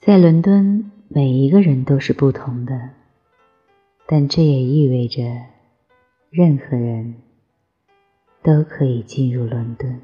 在伦敦每一个人都是不同的但这也意味着任何人都可以进入伦敦。